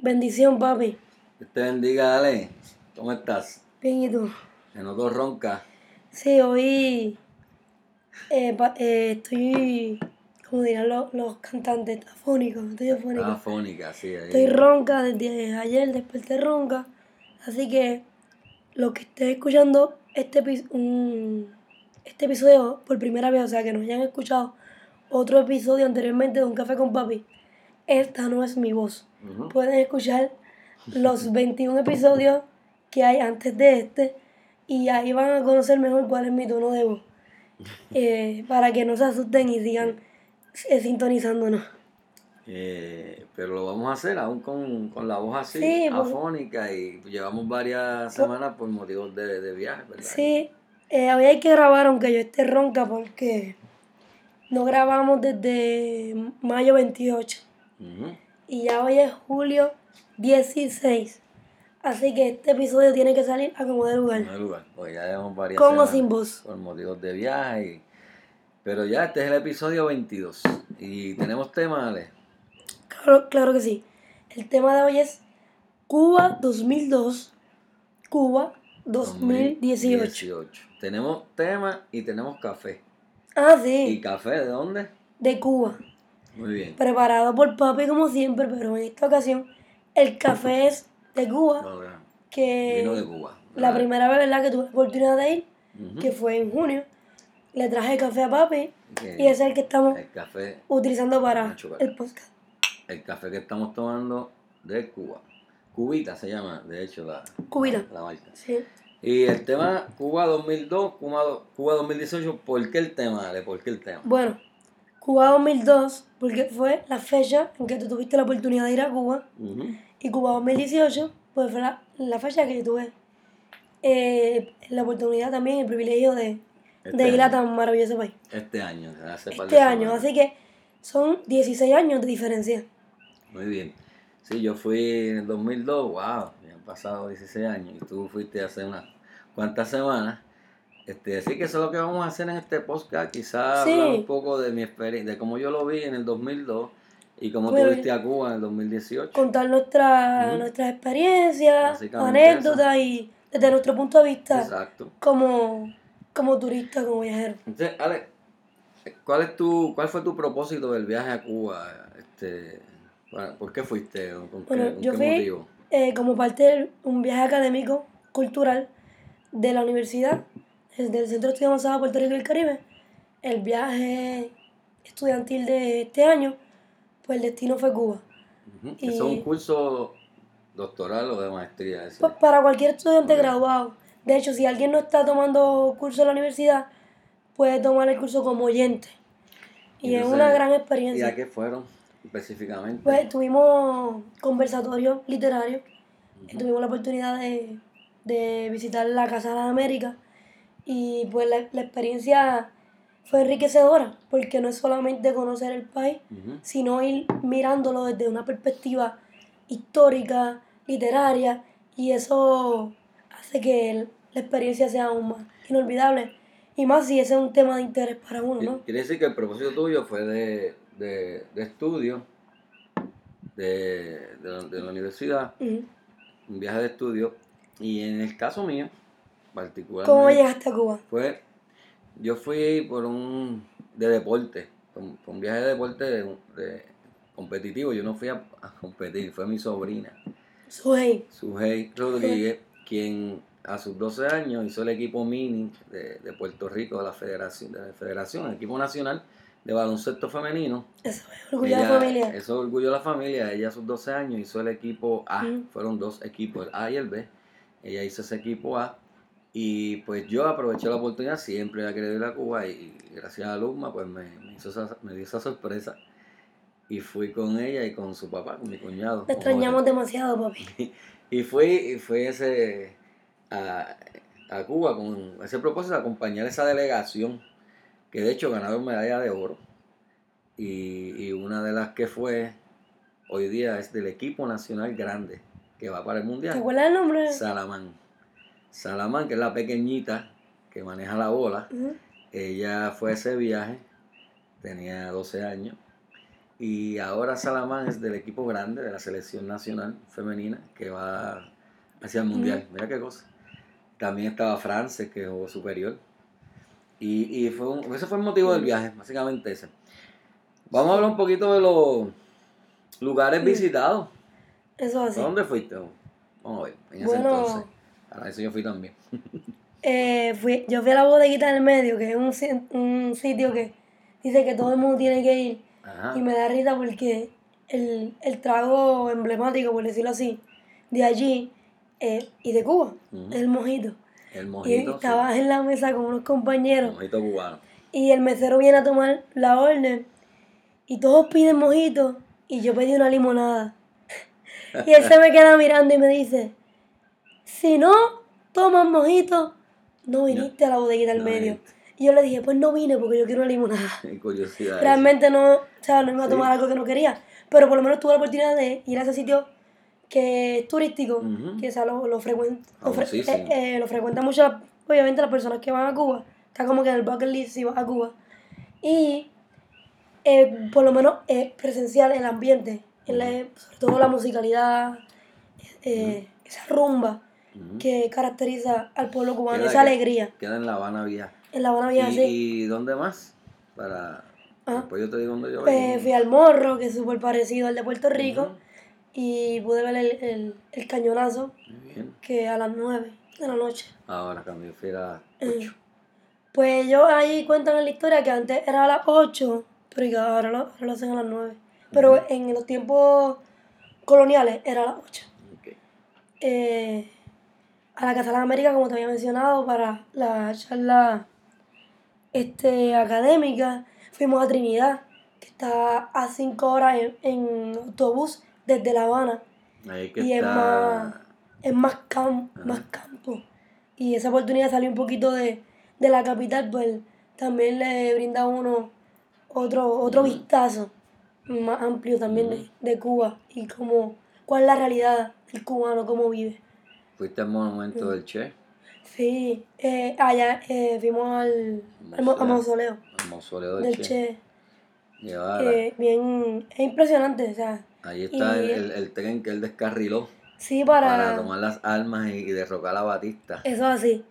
Bendición, papi. Dios te bendiga, Ale. ¿Cómo estás? Bien, ¿y tú? En otro ronca. Sí, hoy eh, pa- eh, estoy, como dirán los, los cantantes, afónico, estoy afónico. Ah, fónica, sí. Ahí. Estoy ronca desde ayer, desperté ronca. Así que los que estén escuchando este, un- este episodio por primera vez, o sea, que no hayan escuchado otro episodio anteriormente de Un Café con Papi, esta no es mi voz. Pueden escuchar los 21 episodios que hay antes de este y ahí van a conocer mejor cuál es mi tono de voz. Eh, para que no se asusten y sigan eh, sintonizándonos. Eh, pero lo vamos a hacer aún con, con la voz así, Sí, pues. afónica, y llevamos varias semanas por motivos de, de viaje, ¿verdad? Sí, eh, hoy hay que grabar aunque yo esté ronca porque no grabamos desde mayo 28 Y ya hoy es julio 16. Así que este episodio tiene que salir a como de lugar. primer lugar, pues ya llevamos varias Con o sin voz. por motivos de viaje. y- Pero ya este es el episodio 22 y tenemos tema, Ale. Claro, claro que sí. El tema de hoy es Cuba 2002, Cuba 2018. 2018. Tenemos tema y tenemos café. Ah, ¿Y sí, café de dónde? de Cuba. Muy bien. Preparado por papi como siempre, pero en esta ocasión el café es de Cuba, No, no, que Vino de Cuba. la primera vez ¿verdad? que tuve la oportunidad de ir, que fue en junio, le traje café a papi y ese es el que estamos el café, utilizando para el podcast. el café que estamos tomando de Cuba. Cubita se llama, de hecho, la, Cubita. la marca. Sí. Y el tema Cuba 2002, Cuba, do- Cuba 2018, ¿por qué el tema, Ale? ¿Por qué el tema? Bueno, Cuba 2002, porque fue la fecha en que tú tuviste la oportunidad de ir a Cuba. Ujú. Y Cuba 2018, pues fue la, la fecha que yo tuve eh, la oportunidad también, el privilegio de, Este de ir a tan maravilloso país. Este año, hace par Este año, así que son 16 años de diferencia. Muy bien. Sí, yo fui en el 2002, wow, han pasado 16 años y tú fuiste hace unas cuantas semanas. Este, así que eso es lo que vamos a hacer en este podcast, quizás Sí. hablar un poco de mi experiencia, de cómo yo lo vi en el 2002 y cómo Muy tú bien. viste a Cuba en el 2018. Contar nuestra, Ujú. nuestras experiencias, anécdotas y desde nuestro punto de vista Exacto. como, como turista, como viajero. Entonces, Ale, ¿cuál, es tu, ¿cuál fue tu propósito del viaje a Cuba? Este, ¿Por qué fuiste? ¿Con qué, Bueno, con yo qué fui- motivo? Eh, como parte de un viaje académico, cultural de la universidad, desde el Centro de Estudios Avanzados de Puerto Rico y el Caribe, el viaje estudiantil de este año, pues el destino fue Cuba. Y- ¿Eso es un curso doctoral o de maestría? ese? Pues para cualquier estudiante graduado. De hecho, si alguien no está tomando curso en la universidad, puede tomar el curso como oyente. Y es una gran ¿Y experiencia. a qué fueron específicamente? Pues tuvimos conversatorios literarios, tuvimos la oportunidad de, de visitar la Casa de las Américas y pues la, la experiencia fue enriquecedora porque no es solamente conocer el país, sino ir mirándolo desde una perspectiva histórica, literaria y eso hace que el- la experiencia sea aún más inolvidable. Y más si ese es un tema de interés para uno, ¿no? Quiere decir que el propósito tuyo fue de, de, de estudio de, de, la, de la universidad, un viaje de estudio, y en el caso mío, particularmente, ¿Cómo llegaste a Cuba? fue, yo fui por un, de deporte, por un viaje de deporte de, de competitivo, yo no fui a, a competir, fue mi sobrina, Suhey. Sujei Rodríguez, quien a sus 12 años hizo el equipo mini de, de Puerto Rico de la Federación, de la Federación, el equipo nacional de baloncesto femenino. Eso es orgullo de la familia. Eso es orgullo de la familia. Ella a sus 12 años hizo el equipo A. Fueron dos equipos, el A y el B. Ella hizo ese equipo A. Y pues yo aproveché la oportunidad, siempre había querido ir a Cuba y gracias a Luma pues me, me hizo esa- me dio esa sorpresa. Y fui con ella y con su papá, con mi cuñado. Te extrañamos Jorge. demasiado, papi. Y fui, y fui ese, a, a Cuba con ese propósito de acompañar esa delegación, que de hecho ganaron medalla de oro. Y, y una de las que fue hoy día es del equipo nacional grande, que va para el ¿Te mundial. acuerdas el nombre? Salamán. Salamán, que es la pequeñita que maneja la bola. Ella fue a ese viaje, tenía 12 años, Y ahora Salamán es del equipo grande de la selección nacional femenina que va hacia el mundial. Mira qué cosa. También estaba France, que jugó superior. Y, y fue un, ese fue el motivo del viaje, básicamente ese. Vamos a hablar un poquito de los lugares visitados. Eso así. ¿A dónde fuiste? Vamos a ver, en ese Bueno. entonces. A eso yo fui también. Eh, fui, yo fui a la bodeguita del medio, que es un, un sitio que dice que todo el mundo tiene que ir. Ajá. Y me da risa porque el, el trago emblemático, por decirlo así, de allí eh, y de Cuba, es el mojito. El Y mojito. sí. estabas en la mesa con unos El compañeros mojito cubano. y el mesero viene a tomar la orden y todos piden mojito y yo pedí una limonada. Y él se me queda mirando y me dice, si no tomas mojito, no viniste a la bodeguita del No medio. viniste. Y yo le dije, pues no vine porque yo quiero una limonada. Qué curiosidad. Realmente no, o sea, no iba a Sí. tomar algo que no quería, pero por lo menos tuve la oportunidad de ir a ese sitio que es turístico, que o sea, lo, lo, frecuent- lo, fre- Famosísimo. eh, eh, lo frecuentan mucho, la- obviamente, las personas que van a Cuba. Está como que en el bucket list si vas a Cuba. Y eh, por lo menos es presencial el ambiente, en la- sobre todo la musicalidad, esa rumba Que caracteriza al pueblo cubano, Queda esa alegría. Queda en La Habana Vieja. En La Habana Vieja, ¿Y, sí. y dónde más? Para. Ajá. Después yo te digo dónde yo Pues voy. fui al Morro, que es súper parecido al de Puerto Rico, y pude ver el, el, el cañonazo, Muy bien. que a las 9 de la noche. Ahora yo fui a Eh, 8. Pues ellos ahí cuentan en la historia que antes era a las 8, pero ahora lo, ahora lo hacen a las 9. Pero en los tiempos coloniales era a las 8. Eh, a la Casa de las Américas, como te había mencionado, para la charla este, académica. Fuimos a Trinidad, que está a 5 horas en, en autobús desde La Habana. Ahí que Y es más, es más, cam- Ajá. más campo. Y esa oportunidad de salir un poquito de, de la capital, pues también le brinda a uno otro, otro Ujú. vistazo más amplio también de, de Cuba y cómo, cuál es la realidad del cubano, cómo vive. Fuiste al monumento del Che, Sí, eh, allá eh, fuimos al, mo- al mausoleo al mausoleo del, del Che. Che. Eh, bien, es impresionante, o sea, Ahí está y- el, el- el tren que él descarriló sí para, para, tomar las armas y, y derrocar a Batista. eso así.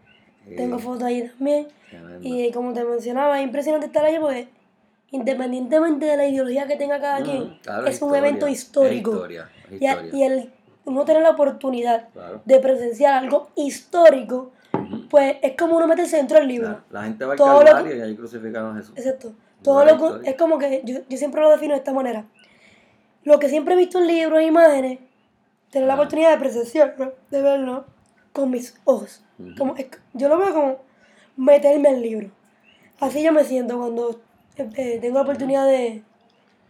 Tengo fotos ahí también. tremendo. Y como te mencionaba, es impresionante estar allí porque independientemente de la ideología que tenga cada quien, claro, es un evento histórico. Es historia, es Y, a- historia. y el uno tener la oportunidad Claro. de presenciar algo histórico, pues es como uno meterse dentro del libro. La gente va al Todo Calvario y ahí crucificaron a Jesús. Exacto. Todo lo que- es como que yo, yo siempre lo defino de esta manera. Lo que siempre he visto en libros e imágenes, tener la oportunidad de presenciarlo, de verlo con mis ojos. Como, es- yo lo veo como meterme al libro. Así yo me siento cuando eh, eh, tengo la oportunidad de,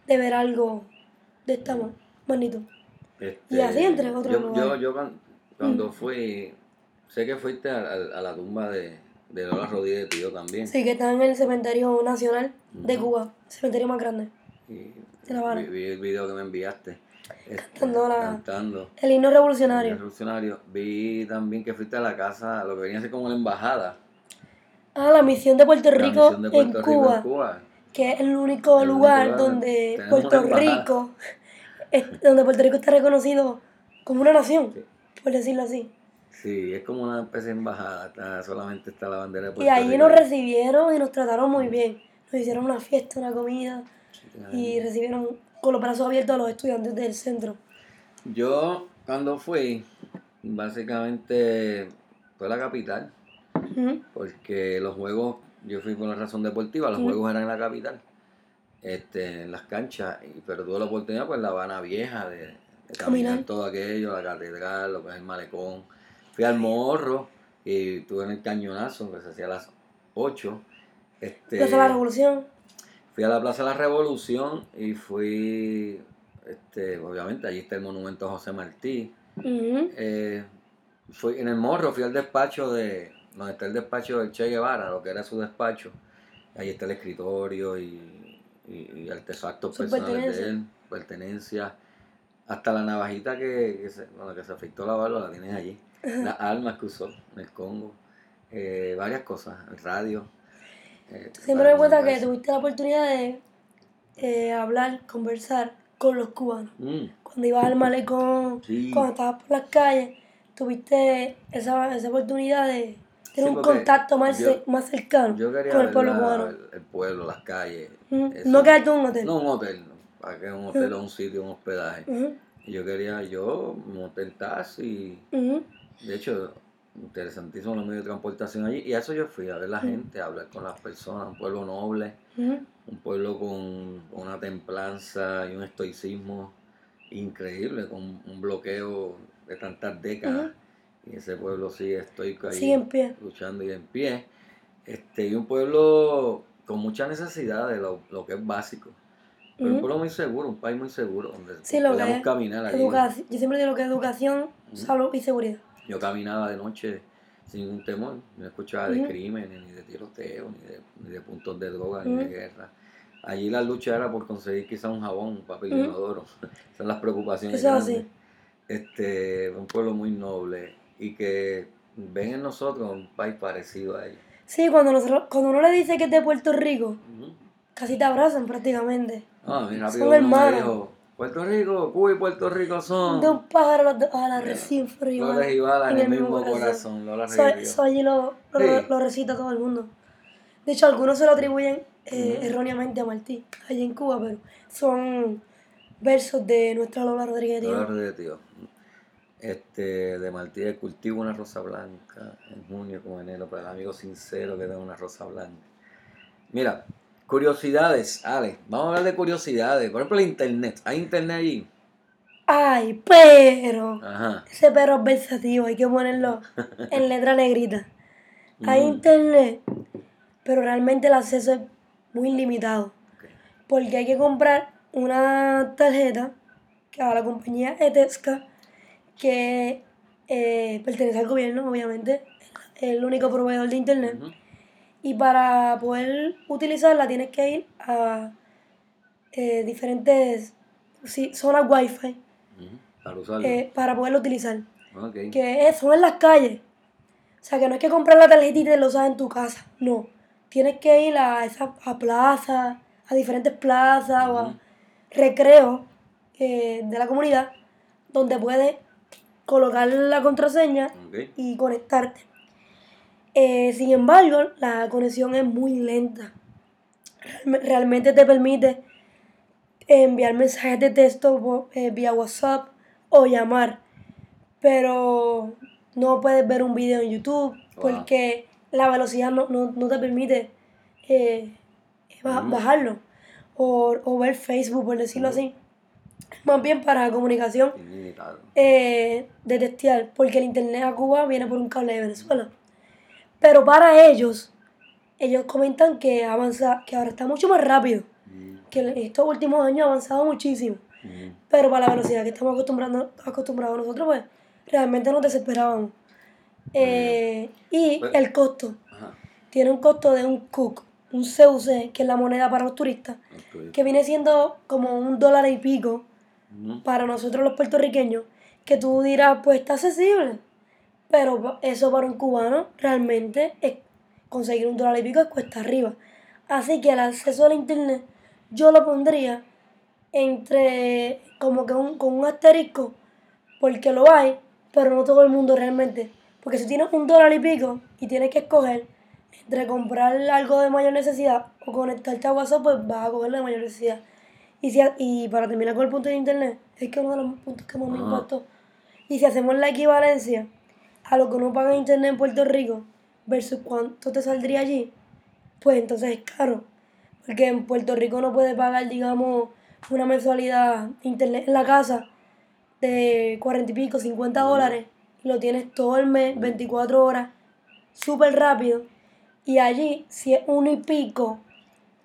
de ver algo de esta ma- magnitud. Este, Y así entre otros yo, lugares. yo, yo cuan- cuando fui, sé que fuiste a, a- a la tumba de, de Lola Rodríguez de Tío también. Sí, que está en el cementerio nacional de. Cuba, cementerio más grande. Y De La Habana. vi, vi el video que me enviaste. este, Cantando la- cantando. El himno El revolucionario. revolucionario. Vi también que fuiste a la casa, lo que venía a ser como la embajada. Ah, la misión de Puerto Rico, de Puerto en, Rico Cuba, en Cuba. que es el único El lugar lugar donde Puerto. Rico, es- donde Puerto Rico está reconocido como una nación, Sí. por decirlo así. Sí, es como una especie de embajada, está- solamente está la bandera de Y Puerto Rico. nos recibieron y nos trataron muy bien. Nos hicieron una fiesta, una comida y recibieron con los brazos abiertos a los estudiantes del centro. Yo, cuando fui, básicamente fue a la capital, porque los juegos, yo fui por la razón deportiva, los juegos eran en la capital, este, en las canchas, y- pero tuve la oportunidad, pues, la Habana Vieja, de, de caminar todo aquello, la catedral, lo que es el malecón. Fui al morro y estuve en el cañonazo, que se hacía a las 8. Este, Plaza de la Revolución. Fui a la Plaza de la Revolución y fui, este, obviamente, allí está el monumento a José Martí. Eh, fui en el morro, fui al despacho de, donde está el despacho del Che Guevara, lo que era su despacho. Ahí está el escritorio y, y- y artefactos personales de él, pertenencias. Hasta la navajita que, que se, la que se afectó la barba la tienes allí. Las armas que usó en el Congo. Eh, varias cosas, el radio. eh, Siempre me cuenta que tuviste la oportunidad de eh, hablar, conversar con los cubanos. Mm, Cuando ibas al malecón, Sí. cuando estabas por las calles, tuviste esa, esa oportunidad de Sí, un contacto más, yo- más cercano Yo quería con el pueblo la- cubano. el, el pueblo, las calles. Ujú. eso. No quedarte en un hotel. No un hotel. ¿Para qué un hotel o un sitio, un hospedaje? Y yo quería, yo monté el taxi. De hecho, interesantísimo los medios de transportación allí. Y a eso yo fui, a ver la gente, a hablar con las personas. Un pueblo noble, un pueblo con una templanza y un estoicismo increíble, con un bloqueo de tantas décadas. Y ese pueblo sigue estoico ahí, Sigue en pie. luchando y en pie. Este, y un pueblo con mucha necesidad de lo, lo que es básico. Pero un pueblo muy seguro, un país muy seguro, donde Sí, lo que podíamos es caminar. Educación. Yo siempre digo que educación, salud y seguridad. Yo caminaba de noche sin ningún temor, no escuchaba de crímenes, ni de tiroteo, ni de, ni de puntos de droga, ni de guerra. Allí la lucha era por conseguir quizá un jabón, un papel inodoro. Esas son las preocupaciones Eso así. Este, un pueblo muy noble y que ven en nosotros un país parecido a ellos. Sí, cuando, nosotros, cuando uno le dice que es de Puerto Rico, Ujú. casi te abrazan prácticamente. Ah, mira, Son hermanos. Puerto Rico, Cuba y Puerto Rico son De un pájaro a la- recién flores y balas en el mismo corazón. Lola eso allí lo, lo, Sí. lo recita todo el mundo. De hecho, algunos se lo atribuyen eh, Ujú. erróneamente a Martí, allí en Cuba, pero son versos de nuestra Lola Rodríguez Lola. Rivio, tío. Este, de Martínez cultivo una rosa blanca en junio como enero para el amigo sincero que da una rosa blanca. Mira, curiosidades, Ale, vamos a hablar de curiosidades. Por ejemplo, el internet. ¿Hay internet allí? Ay, pero Ajá. ese perro es versativo, hay que ponerlo en letra negrita. Hay Mm, internet, pero realmente el acceso es muy limitado. Porque hay que comprar una tarjeta que a la compañía Etesca, que eh, pertenece al gobierno, obviamente, es el único proveedor de internet. Y para poder utilizarla tienes que ir a eh, diferentes sí, zonas wifi Ujú. Para usarlo. eh, para poderlo utilizar. Que son en las calles. O sea, que no es que comprar la tarjeta y te lo usas en tu casa. No. Tienes que ir a esa a plazas, a diferentes plazas o a recreos de la comunidad donde puedes colocar la contraseña y conectarte. Eh, sin embargo, la conexión es muy lenta. Realme- Realmente te permite enviar mensajes de texto eh, vía WhatsApp o llamar, pero no puedes ver un video en YouTube Wow. porque la velocidad no, no- no te permite eh, Ujú. bajarlo o, o ver Facebook, por decirlo así. Más bien para comunicación eh, de testear, porque el internet a Cuba viene por un cable de Venezuela. Pero para ellos, ellos comentan que avanza, que ahora está mucho más rápido, Mm, que en estos últimos años ha avanzado muchísimo. mm. Pero para la velocidad que estamos acostumbrando, acostumbrados nosotros, pues realmente nos desesperábamos. Eh, y Pues- el costo, tiene un costo de un CUC, un CUC, que es la moneda para los turistas, que viene siendo como un dólar y pico Para nosotros los puertorriqueños, que tú dirás, pues está accesible. Pero eso para un cubano realmente es conseguir un dólar y pico es cuesta arriba. Así que el acceso al internet yo lo pondría entre como que un, con un asterisco, porque lo hay, pero no todo el mundo realmente. Porque si tienes un dólar y pico y tienes que escoger entre comprar algo de mayor necesidad o conectarte a WhatsApp, pues vas a coger la de mayor necesidad. Y, si, y para terminar con el punto de internet, es que uno de los puntos que más me Ajá. impactó. Y si hacemos la equivalencia a lo que uno paga en internet en Puerto Rico versus cuánto te saldría allí, pues entonces es caro. Porque en Puerto Rico no puede pagar, digamos, una mensualidad de internet en la casa de 40 y pico, 50 dólares, y lo tienes todo el mes, 24 horas, súper rápido. Y allí, si es uno y pico,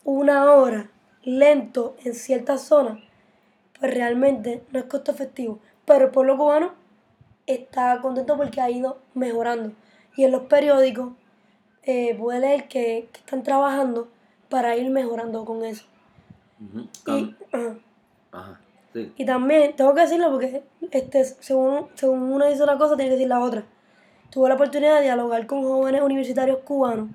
una hora, lento en ciertas zonas, pues realmente no es costo efectivo. Pero el pueblo cubano está contento porque ha ido mejorando. Y en los periódicos eh, puede leer que, que están trabajando para ir mejorando con eso. Y, ajá. Ajá. Sí. Y también, tengo que decirlo porque este, según, según una dice una cosa, tiene que decir la otra. Tuve la oportunidad de dialogar con jóvenes universitarios cubanos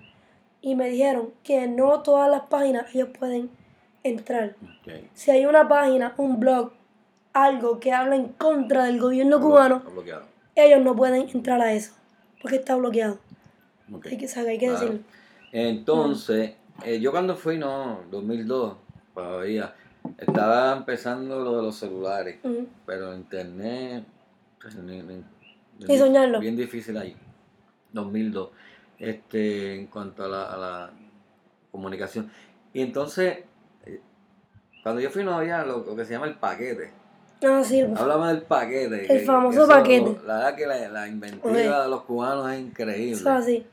y me dijeron que no todas las páginas ellos pueden entrar. Si hay una página, un blog, algo que habla en contra del gobierno cubano, Está ellos no pueden entrar a eso, porque está bloqueado. Hay que, saber, hay que Claro. decirlo. Entonces, eh, yo cuando fui, no, 2002, todavía, estaba empezando lo de los celulares, Ujú. pero internet, pues, ni- ni- Ni soñarlo. Bien difícil ahí, 2002, este, en cuanto a la, a la comunicación. Y entonces, cuando yo fui no había lo, lo que se llama el paquete. Ah, sí, Háblame del paquete. El que- famoso paquete. La verdad que la, la inventiva de los cubanos es increíble. eso así.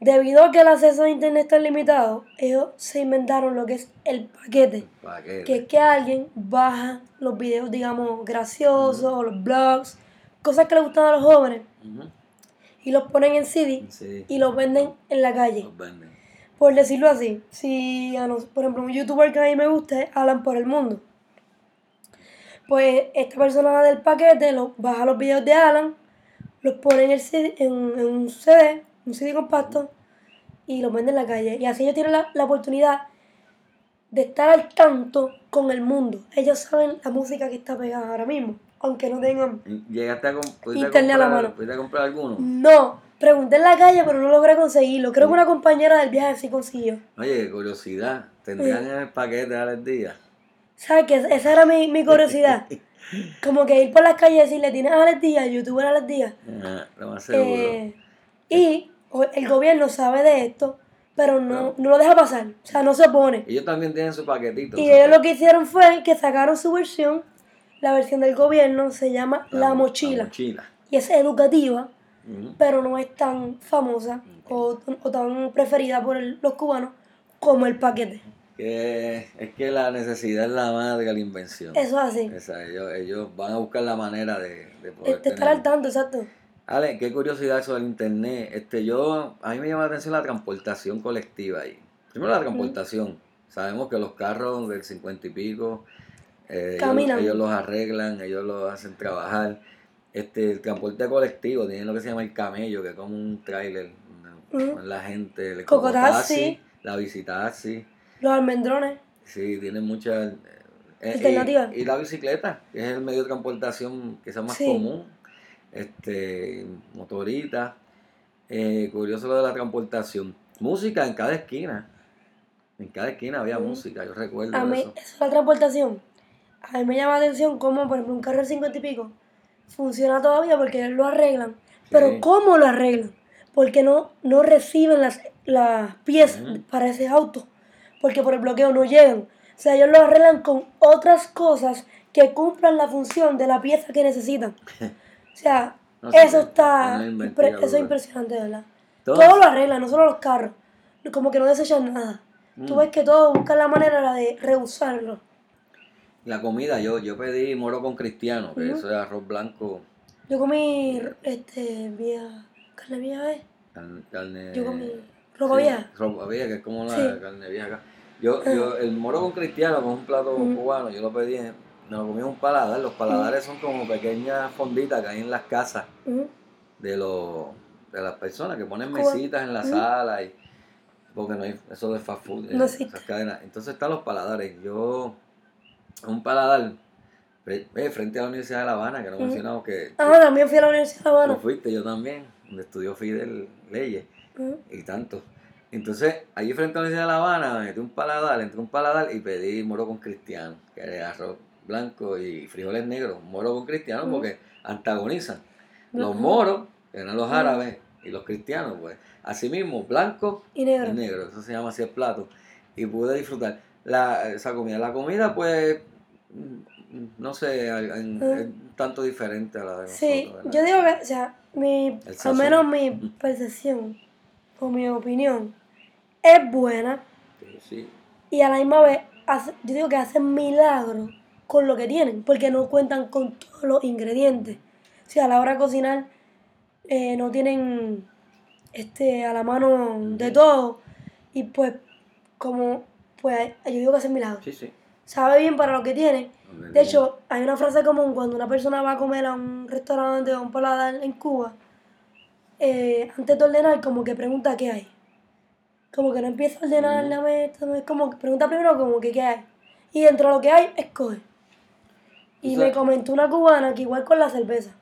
Debido a que el acceso a internet está limitado, ellos se inventaron lo que es el paquete. Paquete. que es que alguien baja los videos, digamos, graciosos, o los blogs, cosas que le gustan a los jóvenes, y los ponen en CD Sí, y los venden en la calle. los venden. Por decirlo así, si, a nos- por ejemplo, un youtuber que a mí me gusta es Alan por el Mundo, pues esta persona del paquete lo, baja los videos de Alan, los pone en, el CD, en, en un CD, un CD compacto, y los vende en la calle. Y así ellos tienen la, la oportunidad de estar al tanto con el mundo. Ellos saben la música que está pegada ahora mismo, aunque no tengan... ¿Llegaste a, Internet a la comprar, mano. pudiste comprar alguno? No, pregunté en la calle, pero no logré conseguirlo. Creo que una compañera del viaje sí consiguió. Oye, qué curiosidad. ¿Tendrían en el paquete a las días? ¿Sabes qué? Esa era mi, mi curiosidad. Como que ir por las calles y decirle, ¿tienes Alex Díaz? ¿Youtuber Alex Díaz? Ajá, lo más seguro. Eh, y el gobierno sabe de esto, pero no, no lo deja pasar. O sea, no se opone. Ellos también tienen su paquetito. Y ellos lo que hicieron fue que sacaron su versión. La versión del gobierno se llama La, La Mochila. mochila. Y es educativa, Pero no es tan famosa o, o tan preferida por el- los cubanos como el paquete. Que es que la necesidad es la madre de la invención. Eso es así. Esa, ellos, ellos van a buscar la manera de, de poder Este, estar al tanto, exacto. Ale, qué curiosidad eso del internet. Este, yo, a mí me llama la atención la transportación colectiva ahí. Primero la transportación. Sabemos que los carros del 50 y pico, eh, ellos los arreglan, ellos los hacen trabajar. Este, el transporte colectivo, tienen lo que se llama el camello, que es como un tráiler. una- Ujú. con La gente, el Cocotaxi. la visitaxi. Los almendrones. Sí, tienen muchas eh, Alternativas. Y, y la bicicleta, que es el medio de transportación que sea más Sí. común. Este, motorita. Eh, curioso lo de la transportación. Música en cada esquina. En cada esquina había música, yo recuerdo A mí, eso. eso de la transportación, a mí me llama la atención cómo, por ejemplo, un carro de 50 y pico funciona todavía porque ellos lo arreglan. Pero. ¿cómo lo arreglan? Porque no, no reciben las, las piezas para ese auto. Porque por el bloqueo no llegan. O sea, ellos lo arreglan con otras cosas que cumplan la función de la pieza que necesitan. O sea, No sé, eso está... eso es impresionante, ¿verdad? Entonces, Todo lo arreglan, no solo los carros. Como que no desechan nada. Tú Mm. ves que todo buscan la manera de reusarlo. La comida, yo, yo pedí moro con cristiano, que eso es arroz blanco, Yo comí este vía carne vieja, ¿eh? carne. carne- Yo comí ropa sí, vieja. ropa vieja, que es como la Sí. carne vieja acá. Yo, Ah. yo, el moro con cristiano, que es un plato cubano, yo lo pedí, me lo comí en un paladar. Los paladares son como pequeñas fonditas que hay en las casas de los de las personas que ponen mesitas en la sala y porque no hay eso de fast food, eh, esas cadenas. Entonces están los paladares. Yo un paladar eh, frente a la Universidad de La Habana, que no Ujú. mencionamos que, Ah, también fui a la Universidad de La Habana. fuiste, yo también, donde estudió Fidel Leyes y tanto. Entonces, allí frente a la Universidad de La Habana, me metí un paladar, entré un paladar y pedí moro con cristiano, que era arroz blanco y frijoles negros, moro con cristiano, porque antagonizan. Los moros, que eran los árabes, y los cristianos, pues, así mismo, blanco Y y negro. negro, eso se llama así el plato. Y pude disfrutar la, esa comida. La comida, pues, mm, no sé, en- es tanto diferente a la de Sí, nosotros. yo ¿verdad? digo que, o sea, mi, al menos mi percepción o mi opinión es buena Sí, sí. y a la misma vez, hace- yo digo que hacen milagros con lo que tienen, porque no cuentan con todos los ingredientes. O sea, a la hora de cocinar eh, no tienen este, a la mano de todo y pues como, pues yo digo que hacen milagros. Sí, sí. Sabe bien para lo que. Donde De hecho, hay una frase común cuando una persona va a comer a un restaurante o a un paladar en Cuba, eh, antes de ordenar como que pregunta qué hay. como que no empieza a ordenar la meta, no es como que pregunta primero como que qué hay. Y dentro de lo que hay, escoge. Y O sea- me comentó una cubana que igual con la cerveza,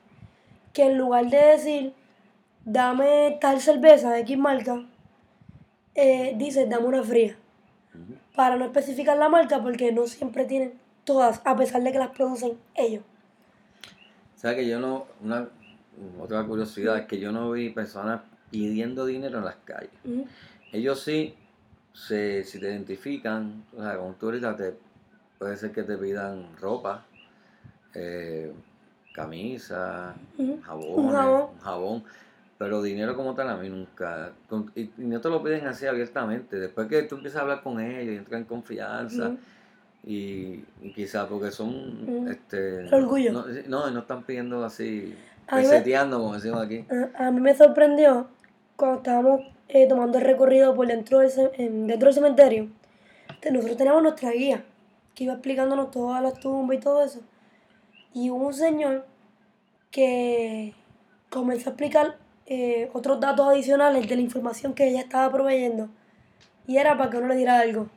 que en lugar de decir, dame tal cerveza de X marca, eh, dice, dame una fría. Para no especificar la marca porque no siempre tienen todas, a pesar de que las producen ellos. O sea que yo no, una otra curiosidad es que yo no vi personas pidiendo dinero en las calles. Ellos sí, se, si te identifican, o sea, tú ahorita te, puede ser que te pidan ropa, eh, camisa, jabones, Un jabón. un jabón, pero dinero como tal a mí nunca, con- y, y no te lo piden así abiertamente, después que tú empiezas a hablar con ellos y entras en confianza, y, y quizás porque son, este, orgullo. No, no, no están pidiendo así, peseteando como decimos aquí. A, a mí me sorprendió cuando estábamos eh, tomando el recorrido por dentro del, dentro del cementerio. te- Nosotros teníamos nuestra guía que iba explicándonos todas las tumbas y todo eso. Y hubo un señor que comenzó a explicar eh, otros datos adicionales de la información que ella estaba proveyendo. Y era para que uno le diera algo.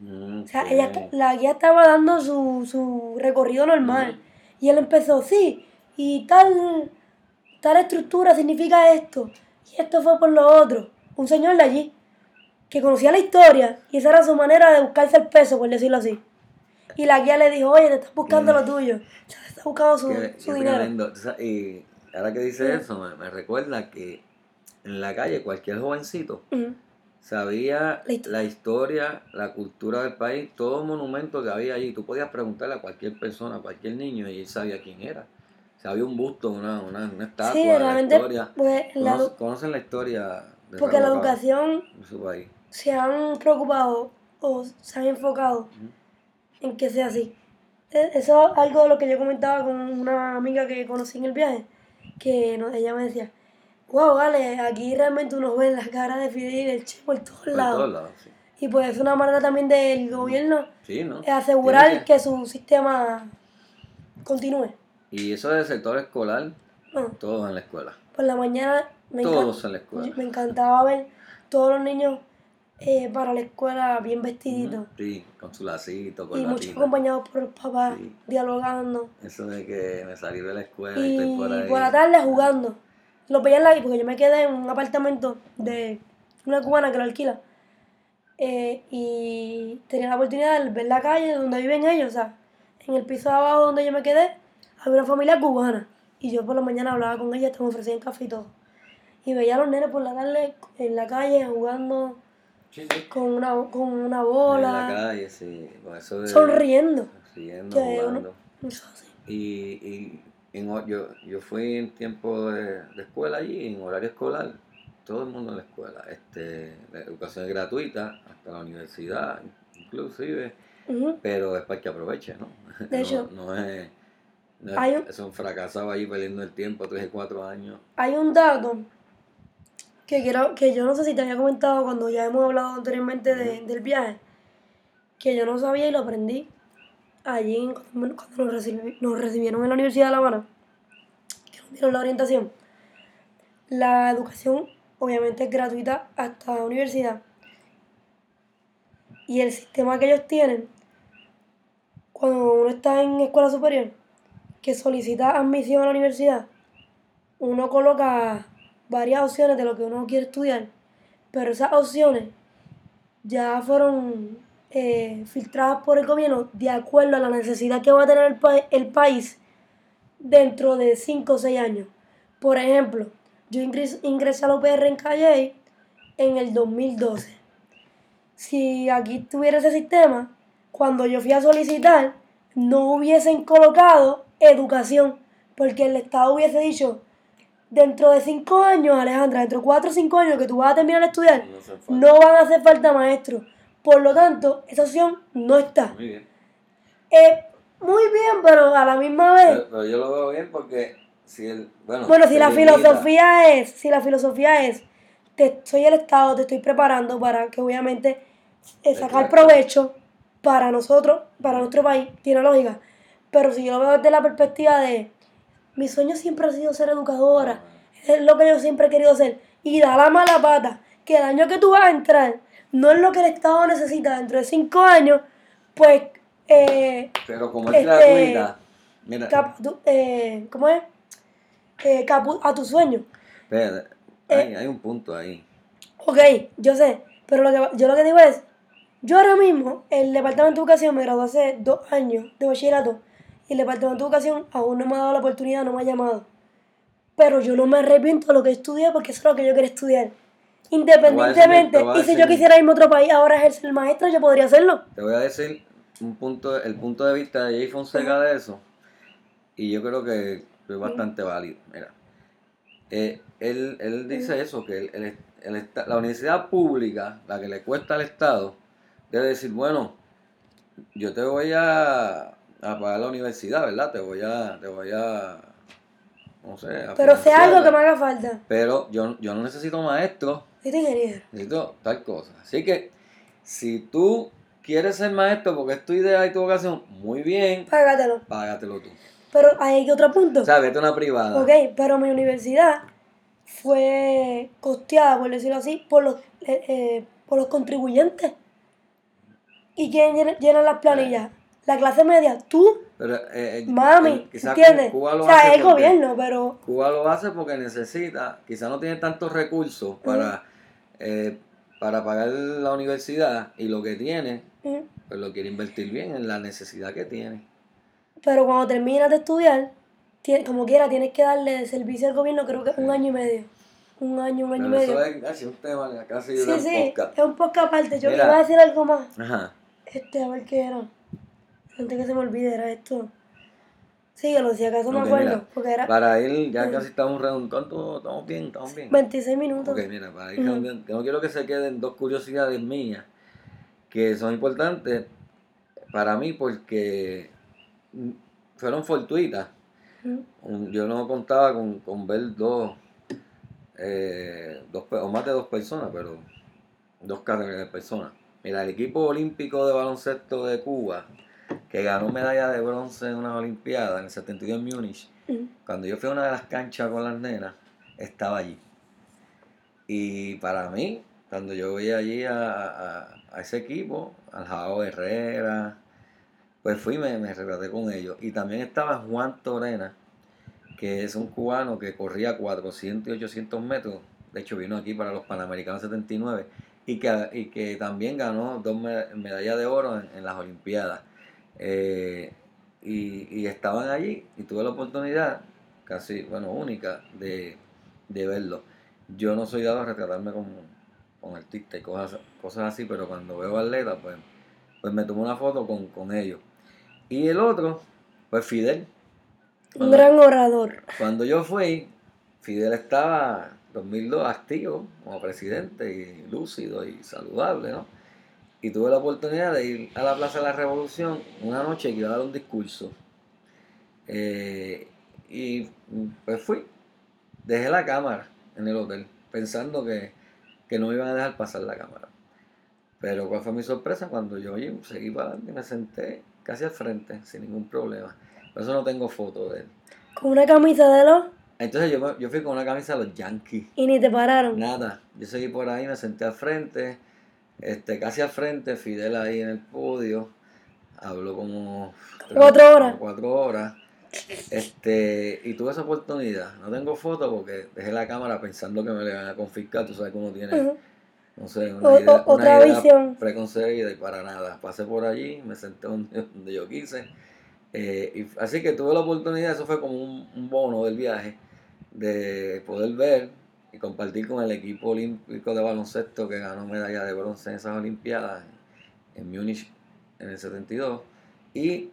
Mm, O sea, ella, la guía estaba dando su, su recorrido normal. Ujú. Y él empezó, sí, y tal, tal estructura significa esto. Y esto fue por lo otro. Un señor de allí, que conocía la historia, y esa era su manera de buscarse el peso, por decirlo así. Y la guía le dijo, oye, te estás buscando lo tuyo. O sea, te estás buscando su, Qué- su qué dinero. tremendo. Y ahora que dice eso, me, me recuerda que en la calle cualquier jovencito sabía La histo- la historia, la cultura del país, todo monumento que había allí. Tú podías preguntarle a cualquier persona, a cualquier niño, y él sabía quién era. O sea, había un busto, una, una, una estatua, Sí, de la realmente, historia. pues, la conocen la historia de porque la educación su país. se han preocupado o se han enfocado en que sea así. E- Eso es algo de lo que yo comentaba con una amiga que conocí en el viaje, que no- ella me decía, wow, vale, aquí realmente uno ve la cara de Fidel y del Che por todos Por lados. todos lados, sí. Y pues es una manera también del gobierno Sí, ¿no? asegurar que su sistema continúe. Y eso del sector escolar, No, todos en la escuela. por la mañana me, Todos en la escuela. me encantaba ver todos los niños eh, para la escuela bien vestiditos. Sí, con su lacito, con Y muchos acompañados por los papás, Sí. dialogando. Eso de que me salí de la escuela y, estoy por ahí. por la tarde jugando. Lo veía en la porque yo me quedé en un apartamento de una cubana que lo alquila. Eh, y tenía la oportunidad de ver la calle donde viven ellos. O sea, en el piso de abajo donde yo me quedé, había una familia cubana. Y yo por la mañana hablaba con ellas, te me ofrecían café y todo. Y veía a los nenes por la tarde en la calle jugando Sí, sí. con una, con una En la bola, calle, sí. Con eso de, sonriendo. Riendo, Que uno- jugando. Y, y en, yo, yo fui en tiempo de, de escuela allí, en horario escolar, todo el mundo en la escuela. Este, la educación es gratuita, hasta la universidad, inclusive, pero es para que aproveche, ¿no? De no, hecho, no es, no es, un- es un fracasado ahí perdiendo el tiempo, tres y cuatro años. Hay un dato que quiero, que yo no sé si te había comentado cuando ya hemos hablado anteriormente de- del viaje, que yo no sabía y lo aprendí allí cuando nos, nos recibieron en la Universidad de La Habana, que nos dieron la orientación. La educación obviamente es gratuita hasta la universidad. Y el sistema que ellos tienen, cuando uno está en escuela superior, que solicita admisión a la universidad, uno coloca varias opciones de lo que uno quiere estudiar, pero esas opciones ya fueron eh, filtradas por el gobierno de acuerdo a la necesidad que va a tener el, pa- el país dentro de 5 o 6 años. Por ejemplo, yo ingres- ingresé a la UPR en Calle en el 2012. Si aquí tuviera ese sistema, cuando yo fui a solicitar, no hubiesen colocado educación, porque el Estado hubiese dicho, dentro de 5 años, Alejandra, dentro de 4 o 5 años que tú vas a terminar de estudiar, No van a hacer falta maestros. Por lo tanto, esa opción no está. Muy bien. Eh, muy bien, pero a la misma vez, Pero, pero yo lo veo bien porque si el, bueno, bueno, si la limita- filosofía es, si la filosofía es, te, soy el Estado, te estoy preparando para que obviamente eh, sacar Exacto. provecho para nosotros, para nuestro país, tiene lógica. Pero si yo lo veo desde la perspectiva de, mi sueño siempre ha sido ser educadora, es lo que yo siempre he querido ser, y da la mala pata, que el año que tú vas a entrar no es lo que el Estado necesita dentro de cinco años, pues... Eh, Pero como es este, gratuita, mira, cap- tu- eh, ¿Cómo es? Eh, capu- a tu sueño. espérate, hay, hay un punto ahí. Ok, yo sé, pero lo que, yo lo que digo es, yo ahora mismo, el Departamento de Educación me gradué hace dos años de bachillerato el Departamento de Educación aún no me ha dado la oportunidad, no me ha llamado. Pero yo no me arrepiento de lo que estudié porque eso es lo que yo quería estudiar. Independientemente, y si yo quisiera irme a otro país ahora ejercer maestra, yo podría hacerlo. Te voy a decir un punto, el punto de vista de Jay Fonseca de eso, y yo creo que es bastante válido. Mira, eh, él, él dice eso, que el- el- el la universidad pública, la que le cuesta al Estado, debe decir, bueno, yo te voy a, a pagar la universidad, ¿verdad? Te voy a, te voy a, no sé, a Pero sea algo que me haga falta. Pero yo, yo no necesito maestros, Yo soy ingeniero. necesito tal cosa. Así que, si tú quieres ser maestro porque es tu idea y tu vocación, muy bien, Págatelo. págatelo tú. Pero hay otro punto. O sea, vete a una privada. Ok, pero mi universidad fue costeada, por decirlo así, por los, eh, eh, por los contribuyentes. ¿Y quién llena, llena las planillas? La clase media, tú, Pero, eh, eh, mami, ¿entiendes? Cuba lo o sea, hace el porque- gobierno, pero Cuba lo hace porque necesita, quizás no tiene tantos recursos para, eh, para pagar la universidad y lo que tiene, mm, pues lo quiere invertir bien en la necesidad que tiene. pero cuando terminas de estudiar, tie- como quiera, tienes que darle servicio al gobierno, creo que un año y medio. Un año, un año y medio. eso es casi un tema, casi Sí, sí, podcast. es un poco aparte. Yo Mira. iba a decir algo más. Ajá. Este, a ver qué era. Antes que se me olvide, era esto. Síguelo, si acaso me acuerdo. mira, porque era Para ir, ya casi estamos redondos. Estamos bien, estamos bien. 26 minutos. Ok, mira, para ir que no quiero que se queden dos curiosidades mías que son importantes para mí porque fueron fortuitas. Yo no contaba con, con ver dos, eh, dos, o más de dos personas, pero dos personas. Mira, el equipo olímpico de baloncesto de Cuba, que ganó medalla de bronce en unas Olimpiadas en el 72 en Múnich, cuando yo fui a una de las canchas con las nenas, estaba allí. Y para mí, cuando yo veía allí a, a- a ese equipo, al Jao Herrera, pues fui y me, me retraté con ellos. Y también estaba Juan Torena, que es un cubano que corría 400 y 800 metros. De hecho, vino aquí para los Panamericanos 79 y que, y que también ganó dos me- medallas de oro en, en las Olimpiadas. Eh, y, y estaban allí y tuve la oportunidad, casi, bueno, única, de, de verlo. Yo no soy dado a retratarme con, con artistas y cosas, cosas así, pero cuando veo atletas, pues, pues me tomo una foto con, con ellos. Y el otro, pues Fidel. Un gran orador. Cuando yo fui, Fidel estaba 2002 activo como presidente y lúcido y saludable, ¿no? Y tuve la oportunidad de ir a la Plaza de la Revolución una noche que iba a dar un discurso. Eh, y pues fui. Dejé la cámara en el hotel, pensando que, que no me iban a dejar pasar la cámara. Pero cuál fue mi sorpresa cuando yo oye, seguí para adelante y me senté casi al frente, sin ningún problema. Por eso no tengo foto de él. Con una camisa de los Entonces yo, yo fui con una camisa de los Yankees. y ni te pararon. Nada, yo seguí por ahí, me senté al frente, este, casi al frente, Fidel ahí en el podio, habló como Cuatro horas. cuatro horas, este, y tuve esa oportunidad. No tengo foto porque dejé la cámara pensando que me la iban a confiscar, tú sabes uno tiene, no sé, una o- idea, una preconcebida y para nada. Pasé por allí, me senté donde, donde yo quise, eh, y, así que tuve la oportunidad, eso fue como un, un bono del viaje, de poder ver y compartir con el equipo olímpico de baloncesto que ganó medalla de bronce en esas Olimpiadas en Múnich en el 72 y,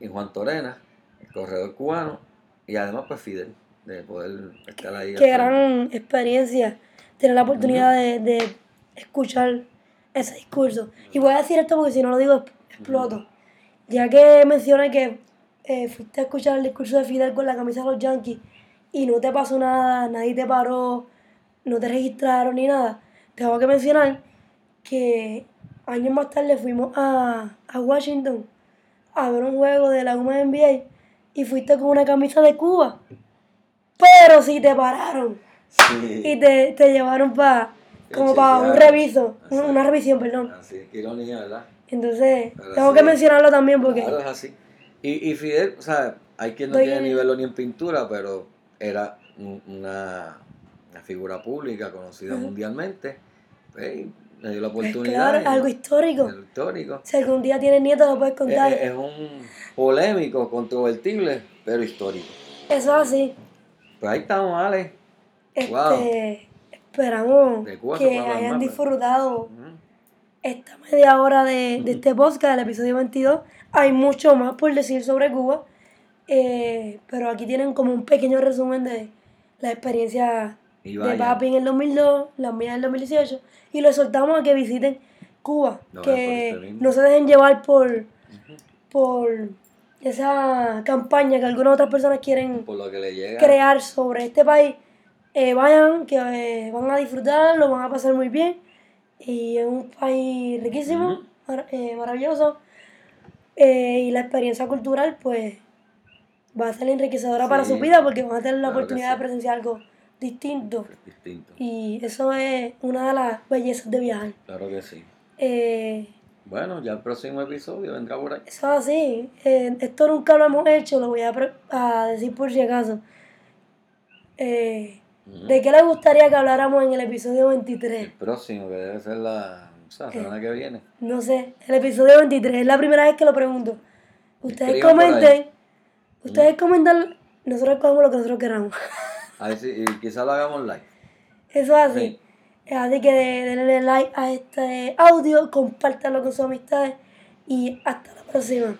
y Juan Torena, el corredor cubano y además pues Fidel, de poder estar ahí. Qué frente. gran experiencia tener la oportunidad de, de escuchar ese discurso. Y voy a decir esto porque si no lo digo exploto. Ya que mencioné que eh, fuiste a escuchar el discurso de Fidel con la camisa de los Yankees y no te pasó nada, nadie te paró, no te registraron ni nada, tengo que mencionar que años más tarde fuimos a, a Washington a ver un juego de la UMA NBA y fuiste con una camisa de Cuba. Pero si te pararon Sí. y te, te llevaron para como para un reviso, Así. una revisión, perdón. Así, qué ironía, ¿verdad? Entonces, Pero tengo sí. que mencionarlo también porque Claro, es así. Y, y Fidel, o sea, hay quien no tiene nivel ni en pintura, pero era un- una, una figura pública conocida mundialmente. Pues, le dio la pues, oportunidad. claro, algo histórico. algo histórico. Si algún día tienes nietos, lo puedes Es, contar. es- es un polémico, controvertible, pero histórico. Eso es así. Pues ahí estamos, Ale. Este, Wow. Esperamos que hayan más, disfrutado esta media hora de, de este podcast, del episodio 22. Hay mucho más por decir sobre Cuba, eh, pero aquí tienen como un pequeño resumen de la experiencia Y de. Papi en el 2002, las mías en el 2018, y los soltamos a que visiten Cuba, No, que no se dejen llevar por, por esa campaña que algunas otras personas quieren Por lo que le llega. crear sobre este país. Eh, vayan, que eh, van a disfrutar, lo van a pasar muy bien. Y es un país riquísimo, mar- eh, maravilloso. Y la experiencia cultural, pues, va a ser enriquecedora para su vida porque van a tener la Claro oportunidad sí. de presenciar algo distinto. Es distinto. Y eso es una de las bellezas de viajar. Claro que sí. Eh, Bueno, ya el próximo episodio vendrá por ahí. Eso es así. Eh, esto nunca lo hemos hecho, lo voy a, a decir por si acaso. Eh. ¿De qué les gustaría que habláramos en el episodio El 23? próximo, que debe ser la, o sea, la semana que viene. No sé, el episodio 23. Es la primera vez que lo pregunto. Ustedes Escriban comenten. Ustedes comentan. Nosotros cogemos lo que nosotros queramos. A ver si y quizás lo hagamos live. Eso es así. Sí. Así que denle like a este audio, compártanlo con sus amistades y hasta la próxima.